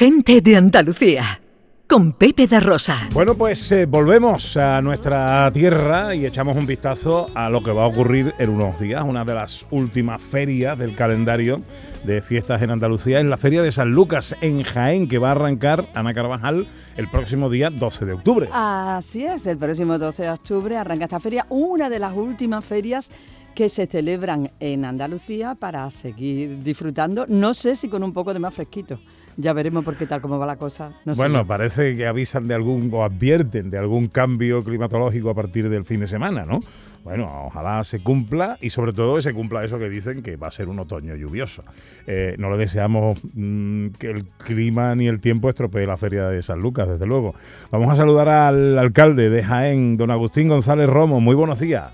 Gente de Andalucía, con Pepe da Rosa. Bueno, pues eh, volvemos a nuestra tierra y echamos un vistazo a lo que va a ocurrir en unos días, una de las últimas ferias del calendario de fiestas en Andalucía, en la Feria de San Lucas en Jaén, que va a arrancar Ana Carvajal el próximo día 12 de octubre. Así es, el próximo 12 de octubre arranca esta feria, una de las últimas ferias que se celebran en Andalucía para seguir disfrutando, no sé si con un poco de más fresquito. Ya veremos por qué tal como va la cosa. bueno, parece que avisan de algún o advierten de algún cambio climatológico a partir del fin de semana, ¿no? Bueno, ojalá se cumpla y sobre todo que se cumpla eso que dicen que va a ser un otoño lluvioso. Eh, no le deseamos mm, que el clima ni el tiempo estropee la feria de San Lucas, desde luego. Vamos a saludar al alcalde de Jaén, don Agustín González Romo. Muy buenos días.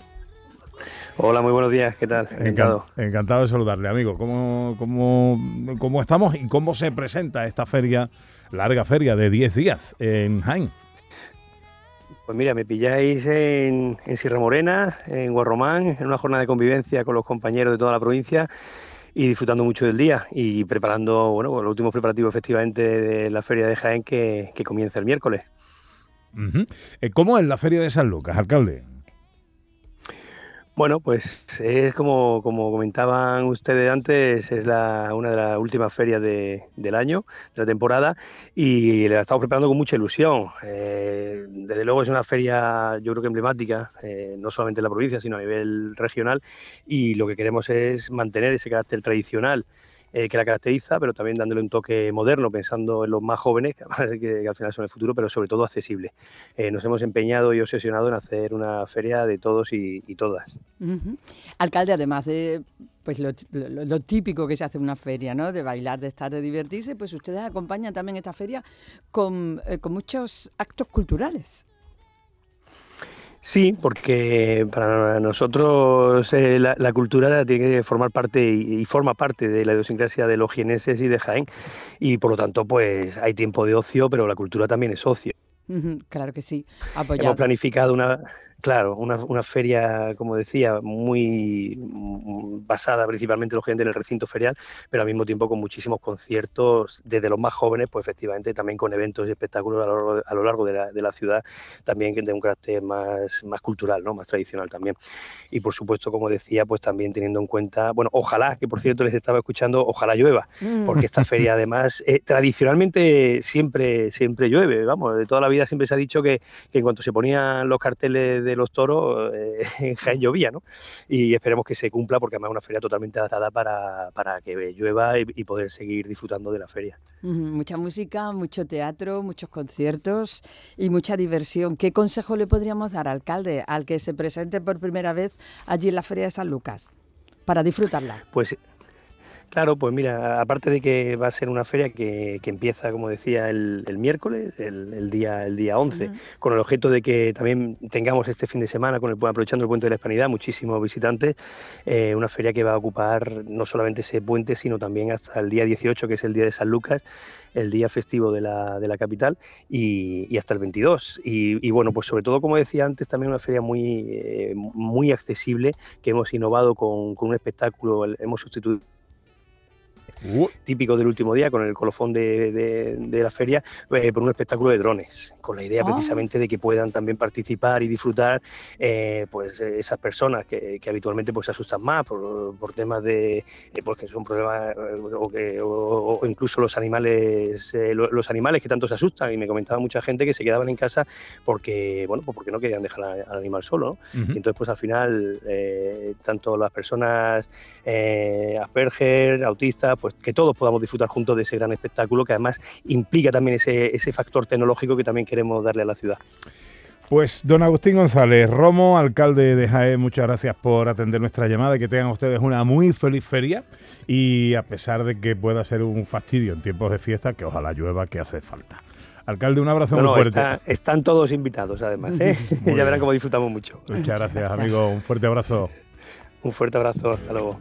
Hola, muy buenos días, ¿qué tal? Encantado. Encantado de saludarle, amigo. ¿Cómo, cómo, cómo estamos y cómo se presenta esta feria, larga feria de 10 días en Jaén? Pues mira, me pilláis en, en Sierra Morena, en Guarromán, en una jornada de convivencia con los compañeros de toda la provincia y disfrutando mucho del día y preparando, bueno, pues los últimos preparativos efectivamente de la feria de Jaén que, comienza el miércoles. Eh, ¿Cómo es la feria de San Lucas, alcalde? Bueno, pues es como, como comentaban ustedes antes, es la, una de las últimas ferias de, del año, de la temporada, y la estamos preparando con mucha ilusión. Eh, desde luego es una feria, yo creo que emblemática, eh, no solamente en la provincia, sino a nivel regional, y lo que queremos es mantener ese carácter tradicional eh, que la caracteriza, pero también dándole un toque moderno, pensando en los más jóvenes, que, al final son el futuro, pero sobre todo accesible. Eh, nos hemos empeñado y obsesionado en hacer una feria de todos y, todas. Alcalde, además de pues lo, típico que se hace en una feria, ¿no? De bailar, de estar, de divertirse, pues ustedes acompañan también esta feria con, eh, con muchos actos culturales. Sí, porque para nosotros eh, la, cultura tiene que formar parte y, forma parte de la idiosincrasia de los jieneses y de Jaén y por lo tanto pues hay tiempo de ocio, pero la cultura también es ocio. Claro que sí. Hemos planificado una, Claro, una, una, feria, como decía, muy basada principalmente lógicamente en el recinto ferial, pero al mismo tiempo con muchísimos conciertos, desde los más jóvenes, pues efectivamente también con eventos y espectáculos a lo, a lo largo de la, de la, ciudad, también de un carácter más, más cultural, ¿no? más tradicional también. Y por supuesto, como decía, pues también teniendo en cuenta, bueno, ojalá, que por cierto les estaba escuchando, ojalá llueva, mm. porque esta feria además eh, tradicionalmente siempre, siempre llueve, vamos, de toda la vida siempre se ha dicho que, que en cuanto se ponían los carteles de los toros eh, en Jaén llovía, ¿no? Y esperemos que se cumpla porque además es una feria totalmente adaptada para, para que llueva y, poder seguir disfrutando de la feria. Mucha música, mucho teatro, muchos conciertos y mucha diversión. ¿Qué consejo le podríamos dar, alcalde, al que se presente por primera vez allí en la Feria de San Lucas para disfrutarla? Pues Claro, pues mira, aparte de que va a ser una feria que, empieza, como decía, el, miércoles, el, día, el día 11, con el objeto de que también tengamos este fin de semana, con el, aprovechando el puente de la Hispanidad, muchísimos visitantes, eh, una feria que va a ocupar no solamente ese puente, sino también hasta el día 18, que es el día de San Lucas, el día festivo de la, de la capital, y, hasta el 22. Y, bueno, pues sobre todo, como decía antes, también una feria muy, eh, muy accesible, que hemos innovado con, con un espectáculo, hemos sustituido Uh. típico del último día, con el colofón de, la feria, eh, por un espectáculo de drones, con la idea ah. precisamente de que puedan también participar y disfrutar eh, pues esas personas que, habitualmente pues se asustan más por, temas de, eh, porque son problemas o, que, o, incluso los animales, los animales que tanto se asustan y me comentaba mucha gente que se quedaban en casa porque, bueno, pues porque no querían dejar al animal solo, y entonces pues al final tanto las personas Asperger, autistas, pues que todos podamos disfrutar juntos de ese gran espectáculo que además implica también ese, ese factor tecnológico que también queremos darle a la ciudad. Pues don Agustín González Romo, alcalde de Jaén, muchas gracias por atender nuestra llamada y que tengan ustedes una muy feliz feria y a pesar de que pueda ser un fastidio en tiempos de fiesta, que ojalá llueva, que hace falta. Alcalde, un abrazo muy fuerte. están todos invitados además, ¿eh? ya verán cómo disfrutamos mucho. Muchas gracias, amigo. Un fuerte abrazo. Un fuerte abrazo, hasta luego.